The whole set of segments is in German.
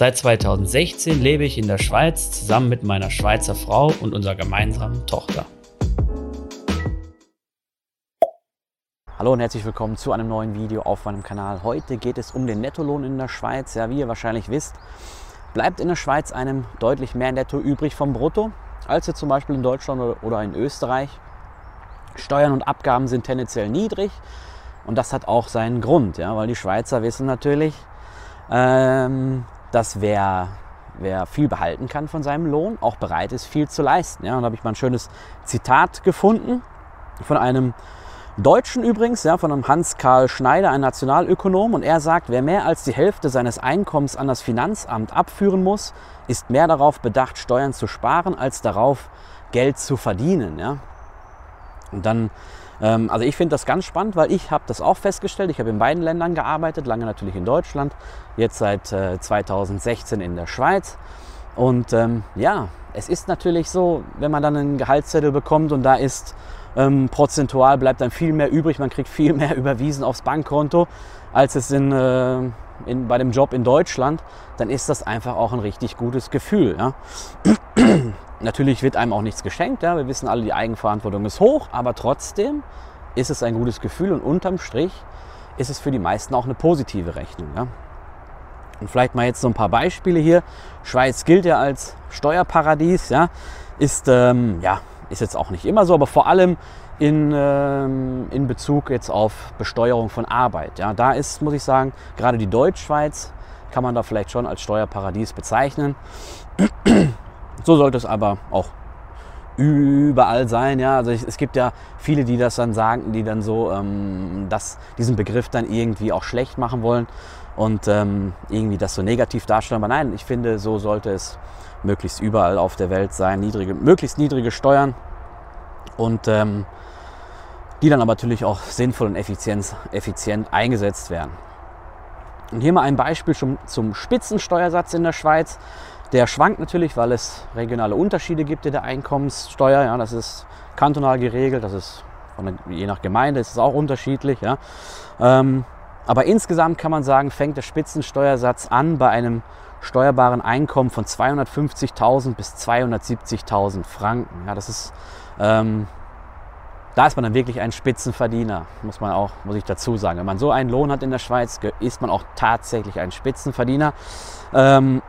Seit 2016 lebe ich in der Schweiz zusammen mit meiner Schweizer Frau und unserer gemeinsamen Tochter. Hallo und herzlich willkommen zu einem neuen Video auf meinem Kanal. Heute geht es um den Nettolohn in der Schweiz. Ja, wie ihr wahrscheinlich wisst, bleibt in der Schweiz einem deutlich mehr Netto übrig vom Brutto als jetzt zum Beispiel in Deutschland oder in Österreich. Steuern und Abgaben sind tendenziell niedrig und das hat auch seinen Grund, ja, weil die Schweizer wissen natürlich, ähm, dass wer, wer viel behalten kann von seinem Lohn, auch bereit ist, viel zu leisten. Ja. Und da habe ich mal ein schönes Zitat gefunden von einem Deutschen übrigens, ja, von einem Hans-Karl Schneider, ein Nationalökonom. Und er sagt, wer mehr als die Hälfte seines Einkommens an das Finanzamt abführen muss, ist mehr darauf bedacht, Steuern zu sparen, als darauf, Geld zu verdienen. Ja. Und dann, also ich finde das ganz spannend, weil ich habe das auch festgestellt. Ich habe in beiden Ländern gearbeitet, lange natürlich in Deutschland, jetzt seit äh, 2016 in der Schweiz. Und ähm, ja, es ist natürlich so, wenn man dann einen Gehaltszettel bekommt und da ist ähm, prozentual bleibt dann viel mehr übrig, man kriegt viel mehr überwiesen aufs Bankkonto, als es in, äh, in, bei dem Job in Deutschland, dann ist das einfach auch ein richtig gutes Gefühl. Ja. Natürlich wird einem auch nichts geschenkt, ja. wir wissen alle, die Eigenverantwortung ist hoch, aber trotzdem ist es ein gutes Gefühl und unterm Strich ist es für die meisten auch eine positive Rechnung. Ja. Und vielleicht mal jetzt so ein paar Beispiele hier. Schweiz gilt ja als Steuerparadies, ja, ist ähm, ja ist jetzt auch nicht immer so, aber vor allem in, ähm, in Bezug jetzt auf Besteuerung von Arbeit. Ja, da ist, muss ich sagen, gerade die Deutschschweiz kann man da vielleicht schon als Steuerparadies bezeichnen. So sollte es aber auch überall sein. Ja, also es gibt ja viele, die das dann sagen, die dann so ähm, das, diesen Begriff dann irgendwie auch schlecht machen wollen und ähm, irgendwie das so negativ darstellen. Aber nein, ich finde, so sollte es möglichst überall auf der Welt sein, niedrige, möglichst niedrige Steuern und ähm, die dann aber natürlich auch sinnvoll und effizient, effizient eingesetzt werden. Und hier mal ein Beispiel zum, zum Spitzensteuersatz in der Schweiz. Der schwankt natürlich, weil es regionale Unterschiede gibt in der Einkommenssteuer. Ja, das ist kantonal geregelt, das ist der, je nach Gemeinde ist es auch unterschiedlich. Ja. Ähm, aber insgesamt kann man sagen, fängt der Spitzensteuersatz an bei einem steuerbaren Einkommen von 250.000 bis 270.000 Franken. Ja, das ist, ähm, da ist man dann wirklich ein Spitzenverdiener, muss man auch, muss ich dazu sagen. Wenn man so einen Lohn hat in der Schweiz, ist man auch tatsächlich ein Spitzenverdiener, ähm,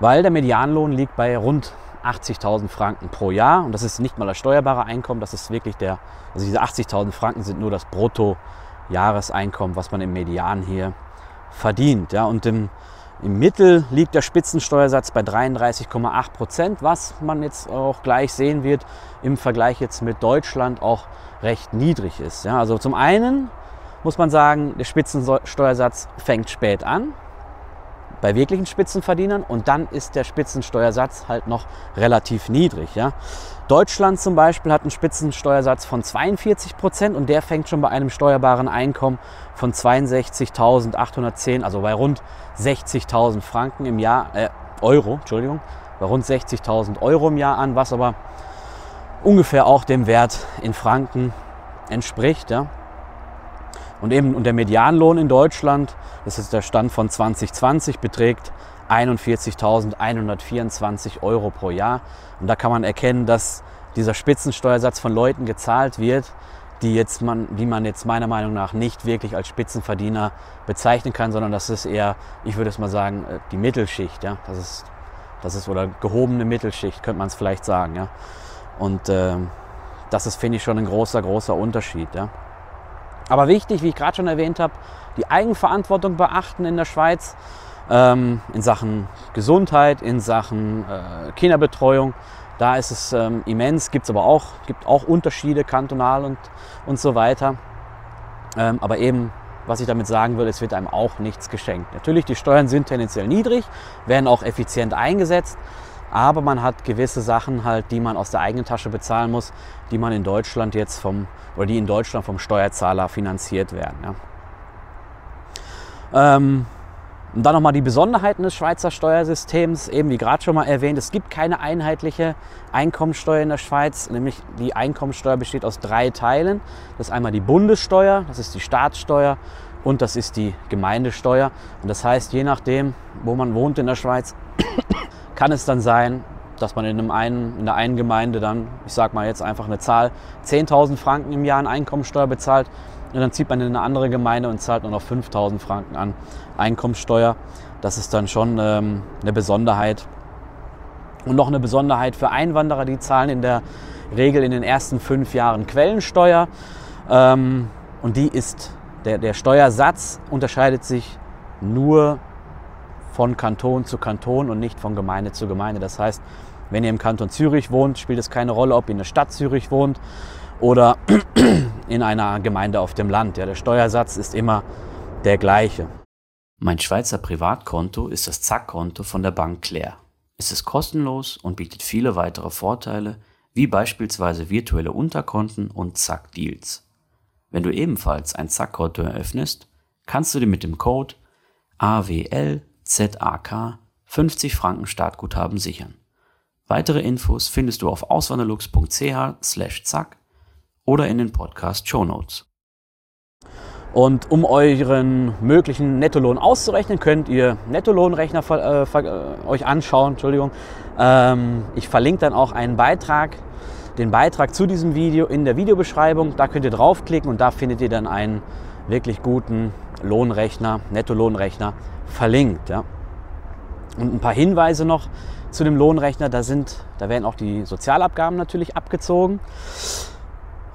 weil der Medianlohn liegt bei rund 80.000 Franken pro Jahr und das ist nicht mal das steuerbare Einkommen, das ist wirklich der, also diese 80.000 Franken sind nur das Bruttojahreseinkommen, was man im Median hier verdient. Ja, und im, im Mittel liegt der Spitzensteuersatz bei 33,8 Prozent, was man jetzt auch gleich sehen wird im Vergleich jetzt mit Deutschland auch recht niedrig ist. Ja, also zum einen muss man sagen, der Spitzensteuersatz fängt spät an bei wirklichen Spitzenverdienern und dann ist der Spitzensteuersatz halt noch relativ niedrig. Ja. Deutschland zum Beispiel hat einen Spitzensteuersatz von 42 Prozent und der fängt schon bei einem steuerbaren Einkommen von 62.810, also bei rund 60.000 Franken im Jahr, äh, Euro, Entschuldigung, bei rund 60.000 Euro im Jahr an, was aber ungefähr auch dem Wert in Franken entspricht. Ja. Und eben und der Medianlohn in Deutschland, das ist der Stand von 2020, beträgt 41.124 Euro pro Jahr. Und da kann man erkennen, dass dieser Spitzensteuersatz von Leuten gezahlt wird, die, jetzt man, die man jetzt meiner Meinung nach nicht wirklich als Spitzenverdiener bezeichnen kann, sondern das ist eher, ich würde es mal sagen, äh, die Mittelschicht. Ja? Das, ist, das ist oder gehobene Mittelschicht, könnte man es vielleicht sagen. Ja? Und äh, das ist, finde ich, schon ein großer, großer Unterschied. Ja? Aber wichtig, wie ich gerade schon erwähnt habe, die Eigenverantwortung beachten in der Schweiz ähm, in Sachen Gesundheit, in Sachen äh, Kinderbetreuung. Da ist es ähm, immens, gibt es aber auch, gibt auch Unterschiede kantonal und, und so weiter. Ähm, aber eben, was ich damit sagen will, es wird einem auch nichts geschenkt. Natürlich, die Steuern sind tendenziell niedrig, werden auch effizient eingesetzt, aber man hat gewisse Sachen halt, die man aus der eigenen Tasche bezahlen muss, die man in Deutschland jetzt vom, oder die in Deutschland vom Steuerzahler finanziert werden. Ja. Ähm, und dann nochmal die Besonderheiten des Schweizer Steuersystems, eben wie gerade schon mal erwähnt, es gibt keine einheitliche Einkommensteuer in der Schweiz, nämlich die Einkommensteuer besteht aus drei Teilen. Das ist einmal die Bundessteuer, das ist die Staatssteuer und das ist die Gemeindesteuer. Und das heißt, je nachdem, wo man wohnt in der Schweiz, kann es dann sein, dass man in, einem einen, in der einen Gemeinde dann, ich sage mal jetzt einfach eine Zahl, 10.000 Franken im Jahr an Einkommensteuer bezahlt und dann zieht man in eine andere Gemeinde und zahlt nur noch 5.000 Franken an Einkommensteuer. Das ist dann schon ähm, eine Besonderheit. Und noch eine Besonderheit für Einwanderer, die zahlen in der Regel in den ersten fünf Jahren Quellensteuer. Ähm, und die ist, der, der Steuersatz unterscheidet sich nur von Kanton zu Kanton und nicht von Gemeinde zu Gemeinde. Das heißt, wenn ihr im Kanton Zürich wohnt, spielt es keine Rolle, ob ihr in der Stadt Zürich wohnt oder in einer Gemeinde auf dem Land. Ja, der Steuersatz ist immer der gleiche. Mein Schweizer Privatkonto ist das Zack-Konto von der Bank Claire. Es ist kostenlos und bietet viele weitere Vorteile, wie beispielsweise virtuelle Unterkonten und Zack-Deals. Wenn du ebenfalls ein Zack-Konto eröffnest, kannst du dir mit dem Code AWL ZAK 50 Franken Startguthaben sichern. Weitere Infos findest du auf auswanderlux.ch/zack oder in den Podcast Show Notes. Und um euren möglichen Nettolohn auszurechnen, könnt ihr Nettolohnrechner äh, äh, euch anschauen. Entschuldigung. Ähm, ich verlinke dann auch einen Beitrag, den Beitrag zu diesem Video in der Videobeschreibung. Da könnt ihr draufklicken und da findet ihr dann einen wirklich guten Lohnrechner, Nettolohnrechner verlinkt. Ja. Und ein paar Hinweise noch zu dem Lohnrechner. Da, sind, da werden auch die Sozialabgaben natürlich abgezogen.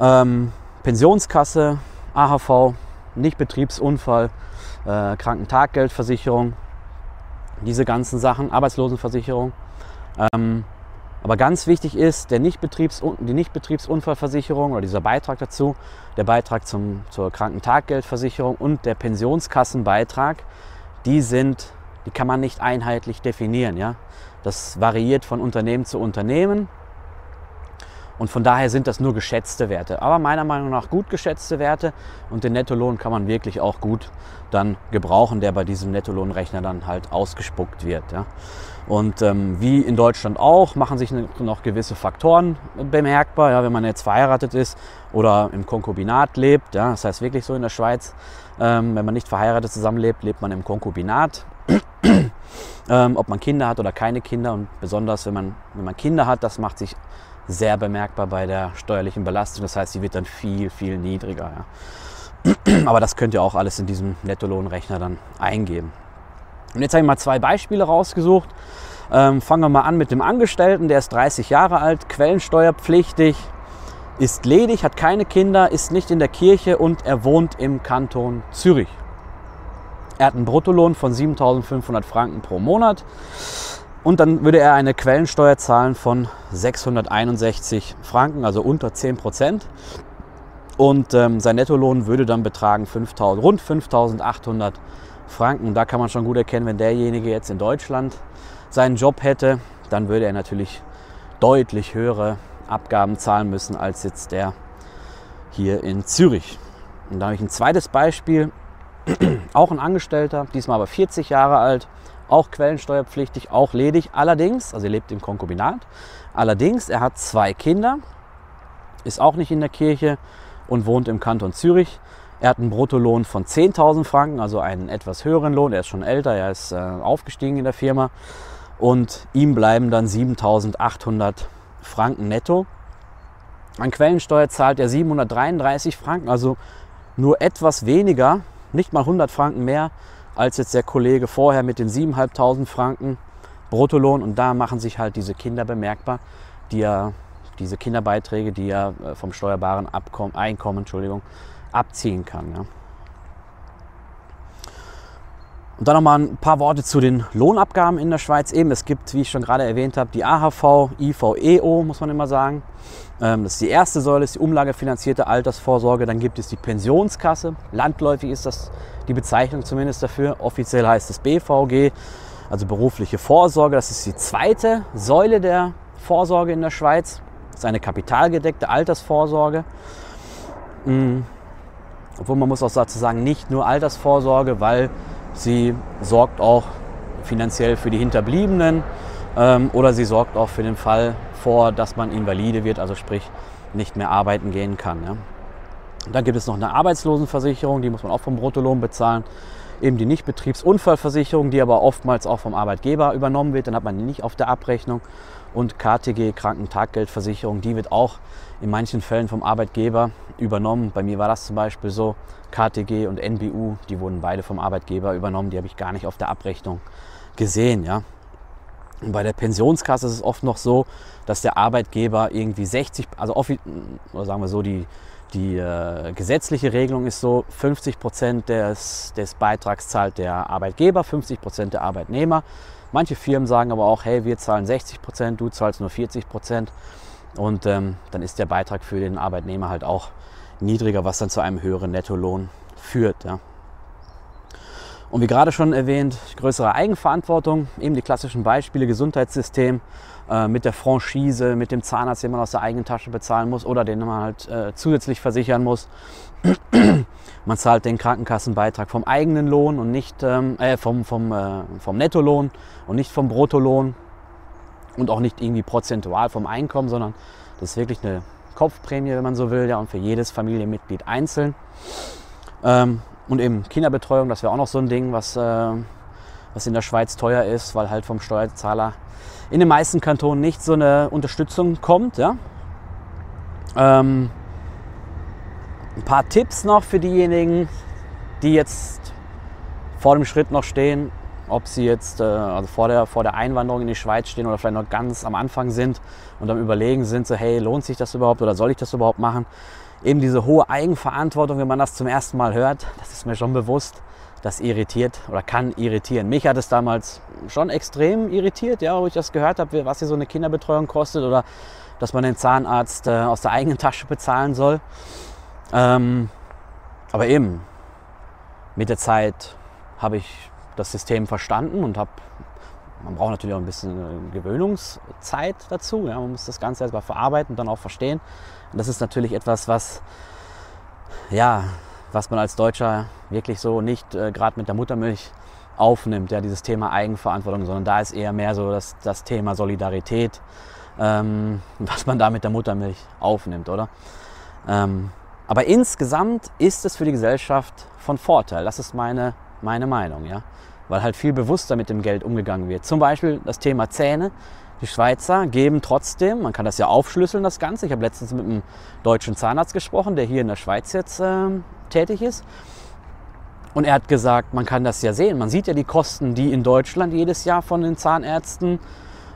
Ähm, Pensionskasse, AHV, Nichtbetriebsunfall, äh, Krankentaggeldversicherung, diese ganzen Sachen, Arbeitslosenversicherung. Ähm, aber ganz wichtig ist der Nichtbetriebs die Nichtbetriebsunfallversicherung oder dieser Beitrag dazu, der Beitrag zum, zur Krankentaggeldversicherung und der Pensionskassenbeitrag die sind, die kann man nicht einheitlich definieren. Ja? Das variiert von Unternehmen zu Unternehmen. Und von daher sind das nur geschätzte Werte. Aber meiner Meinung nach gut geschätzte Werte. Und den Nettolohn kann man wirklich auch gut dann gebrauchen, der bei diesem Nettolohnrechner dann halt ausgespuckt wird. Ja. Und ähm, wie in Deutschland auch, machen sich noch gewisse Faktoren bemerkbar. Ja, wenn man jetzt verheiratet ist oder im Konkubinat lebt, ja, das heißt wirklich so in der Schweiz, ähm, wenn man nicht verheiratet zusammenlebt, lebt man im Konkubinat. ähm, ob man Kinder hat oder keine Kinder und besonders wenn man, wenn man Kinder hat, das macht sich sehr bemerkbar bei der steuerlichen Belastung. Das heißt, sie wird dann viel, viel niedriger. Ja. Aber das könnt ihr auch alles in diesem Nettolohnrechner dann eingeben. Und jetzt habe ich mal zwei Beispiele rausgesucht. Ähm, fangen wir mal an mit dem Angestellten, der ist 30 Jahre alt, quellensteuerpflichtig, ist ledig, hat keine Kinder, ist nicht in der Kirche und er wohnt im Kanton Zürich. Er hat einen Bruttolohn von 7.500 Franken pro Monat und dann würde er eine Quellensteuer zahlen von 661 Franken, also unter 10 Prozent. Und ähm, sein Nettolohn würde dann betragen 5 rund 5.800 Franken. Da kann man schon gut erkennen, wenn derjenige jetzt in Deutschland seinen Job hätte, dann würde er natürlich deutlich höhere Abgaben zahlen müssen als jetzt der hier in Zürich. Und da habe ich ein zweites Beispiel, auch ein Angestellter, diesmal aber 40 Jahre alt, auch quellensteuerpflichtig, auch ledig. Allerdings, also er lebt im Konkubinat, allerdings, er hat zwei Kinder, ist auch nicht in der Kirche und wohnt im Kanton Zürich. Er hat einen Bruttolohn von 10.000 Franken, also einen etwas höheren Lohn. Er ist schon älter, er ist äh, aufgestiegen in der Firma. Und ihm bleiben dann 7.800 Franken netto. An Quellensteuer zahlt er 733 Franken, also nur etwas weniger, nicht mal 100 Franken mehr als jetzt der Kollege vorher mit den 7.500 Franken Bruttolohn. Und da machen sich halt diese Kinder bemerkbar, die er, diese Kinderbeiträge, die er äh, vom steuerbaren Abkommen, Einkommen Entschuldigung, abziehen kann. Ja. Und dann nochmal ein paar Worte zu den Lohnabgaben in der Schweiz. Eben, es gibt, wie ich schon gerade erwähnt habe, die AHV, IVEO, muss man immer sagen. Ähm, das ist die erste Säule, ist die umlagefinanzierte Altersvorsorge. Dann gibt es die Pensionskasse. Landläufig ist das die Bezeichnung zumindest dafür. Offiziell heißt es BVG, also berufliche Vorsorge. Das ist die zweite Säule der Vorsorge in der Schweiz. Das ist eine kapitalgedeckte Altersvorsorge. Mhm. Obwohl man muss auch dazu sagen, nicht nur Altersvorsorge, weil sie sorgt auch finanziell für die Hinterbliebenen ähm, oder sie sorgt auch für den Fall vor, dass man invalide wird, also sprich nicht mehr arbeiten gehen kann. Ja. Dann gibt es noch eine Arbeitslosenversicherung, die muss man auch vom Bruttolohn bezahlen. Eben die Nichtbetriebsunfallversicherung, die aber oftmals auch vom Arbeitgeber übernommen wird, dann hat man die nicht auf der Abrechnung. Und KTG, Krankentaggeldversicherung, die wird auch in manchen Fällen vom Arbeitgeber übernommen. Bei mir war das zum Beispiel so. KTG und NBU, die wurden beide vom Arbeitgeber übernommen. Die habe ich gar nicht auf der Abrechnung gesehen. Ja. Und bei der Pensionskasse ist es oft noch so, dass der Arbeitgeber irgendwie 60, also oder sagen wir so, die, die äh, gesetzliche Regelung ist so, 50 Prozent des, des Beitrags zahlt der Arbeitgeber, 50 Prozent der Arbeitnehmer. Manche Firmen sagen aber auch, hey, wir zahlen 60 Prozent, du zahlst nur 40 Prozent. Und ähm, dann ist der Beitrag für den Arbeitnehmer halt auch niedriger, was dann zu einem höheren Nettolohn führt. Ja. Und wie gerade schon erwähnt, größere Eigenverantwortung, eben die klassischen Beispiele, Gesundheitssystem äh, mit der Franchise, mit dem Zahnarzt, den man aus der eigenen Tasche bezahlen muss oder den man halt äh, zusätzlich versichern muss. man zahlt den Krankenkassenbeitrag vom eigenen Lohn und nicht ähm, äh, vom, vom, äh, vom Nettolohn und nicht vom Bruttolohn und auch nicht irgendwie prozentual vom Einkommen, sondern das ist wirklich eine Kopfprämie, wenn man so will, ja, und für jedes Familienmitglied einzeln. Ähm, und eben Kinderbetreuung, das wäre auch noch so ein Ding, was, äh, was in der Schweiz teuer ist, weil halt vom Steuerzahler in den meisten Kantonen nicht so eine Unterstützung kommt. Ja? Ähm, ein paar Tipps noch für diejenigen, die jetzt vor dem Schritt noch stehen, ob sie jetzt äh, also vor, der, vor der Einwanderung in die Schweiz stehen oder vielleicht noch ganz am Anfang sind und am Überlegen sind, so hey, lohnt sich das überhaupt oder soll ich das überhaupt machen? Eben diese hohe Eigenverantwortung, wenn man das zum ersten Mal hört, das ist mir schon bewusst, das irritiert oder kann irritieren. Mich hat es damals schon extrem irritiert, ja, wo ich das gehört habe, was hier so eine Kinderbetreuung kostet oder dass man den Zahnarzt äh, aus der eigenen Tasche bezahlen soll. Ähm, aber eben, mit der Zeit habe ich das System verstanden und habe, man braucht natürlich auch ein bisschen Gewöhnungszeit dazu. Ja, man muss das Ganze erstmal verarbeiten und dann auch verstehen. Und das ist natürlich etwas, was, ja, was man als Deutscher wirklich so nicht äh, gerade mit der Muttermilch aufnimmt, ja, dieses Thema Eigenverantwortung, sondern da ist eher mehr so das, das Thema Solidarität, ähm, was man da mit der Muttermilch aufnimmt, oder? Ähm, aber insgesamt ist es für die Gesellschaft von Vorteil. Das ist meine, meine Meinung, ja? weil halt viel bewusster mit dem Geld umgegangen wird. Zum Beispiel das Thema Zähne. Die Schweizer geben trotzdem, man kann das ja aufschlüsseln, das Ganze. Ich habe letztens mit einem deutschen Zahnarzt gesprochen, der hier in der Schweiz jetzt äh, tätig ist. Und er hat gesagt, man kann das ja sehen. Man sieht ja die Kosten, die in Deutschland jedes Jahr von den Zahnärzten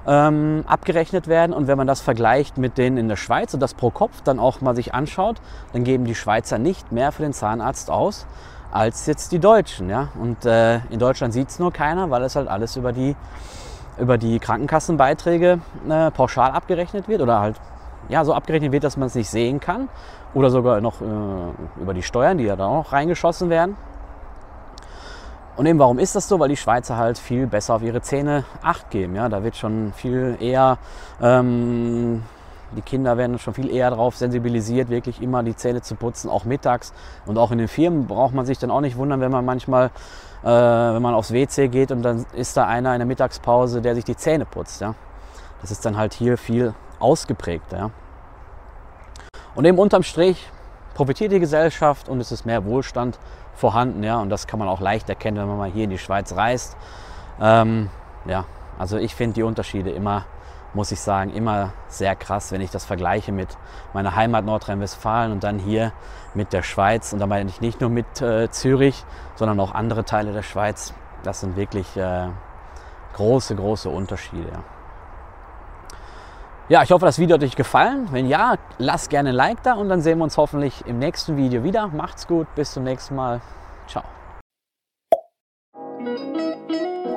ähm, abgerechnet werden. Und wenn man das vergleicht mit denen in der Schweiz und das pro Kopf dann auch mal sich anschaut, dann geben die Schweizer nicht mehr für den Zahnarzt aus als jetzt die Deutschen. Ja? Und äh, in Deutschland sieht es nur keiner, weil es halt alles über die über die Krankenkassenbeiträge äh, pauschal abgerechnet wird oder halt ja, so abgerechnet wird, dass man es nicht sehen kann oder sogar noch äh, über die Steuern, die ja da auch noch reingeschossen werden. Und eben, warum ist das so? Weil die Schweizer halt viel besser auf ihre Zähne Acht geben. Ja? Da wird schon viel eher, ähm, die Kinder werden schon viel eher darauf sensibilisiert, wirklich immer die Zähne zu putzen, auch mittags. Und auch in den Firmen braucht man sich dann auch nicht wundern, wenn man manchmal äh, wenn man aufs WC geht und dann ist da einer in der Mittagspause, der sich die Zähne putzt. Ja? Das ist dann halt hier viel ausgeprägter. Ja? Und eben unterm Strich profitiert die Gesellschaft und es ist mehr Wohlstand vorhanden. Ja? Und das kann man auch leicht erkennen, wenn man mal hier in die Schweiz reist. Ähm, ja, also ich finde die Unterschiede immer muss ich sagen, immer sehr krass, wenn ich das vergleiche mit meiner Heimat Nordrhein-Westfalen und dann hier mit der Schweiz. Und da meine ich nicht nur mit äh, Zürich, sondern auch andere Teile der Schweiz. Das sind wirklich äh, große, große Unterschiede. Ja. ja, ich hoffe, das Video hat euch gefallen. Wenn ja, lasst gerne ein Like da und dann sehen wir uns hoffentlich im nächsten Video wieder. Macht's gut, bis zum nächsten Mal. Ciao.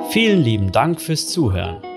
Vielen lieben Dank fürs Zuhören.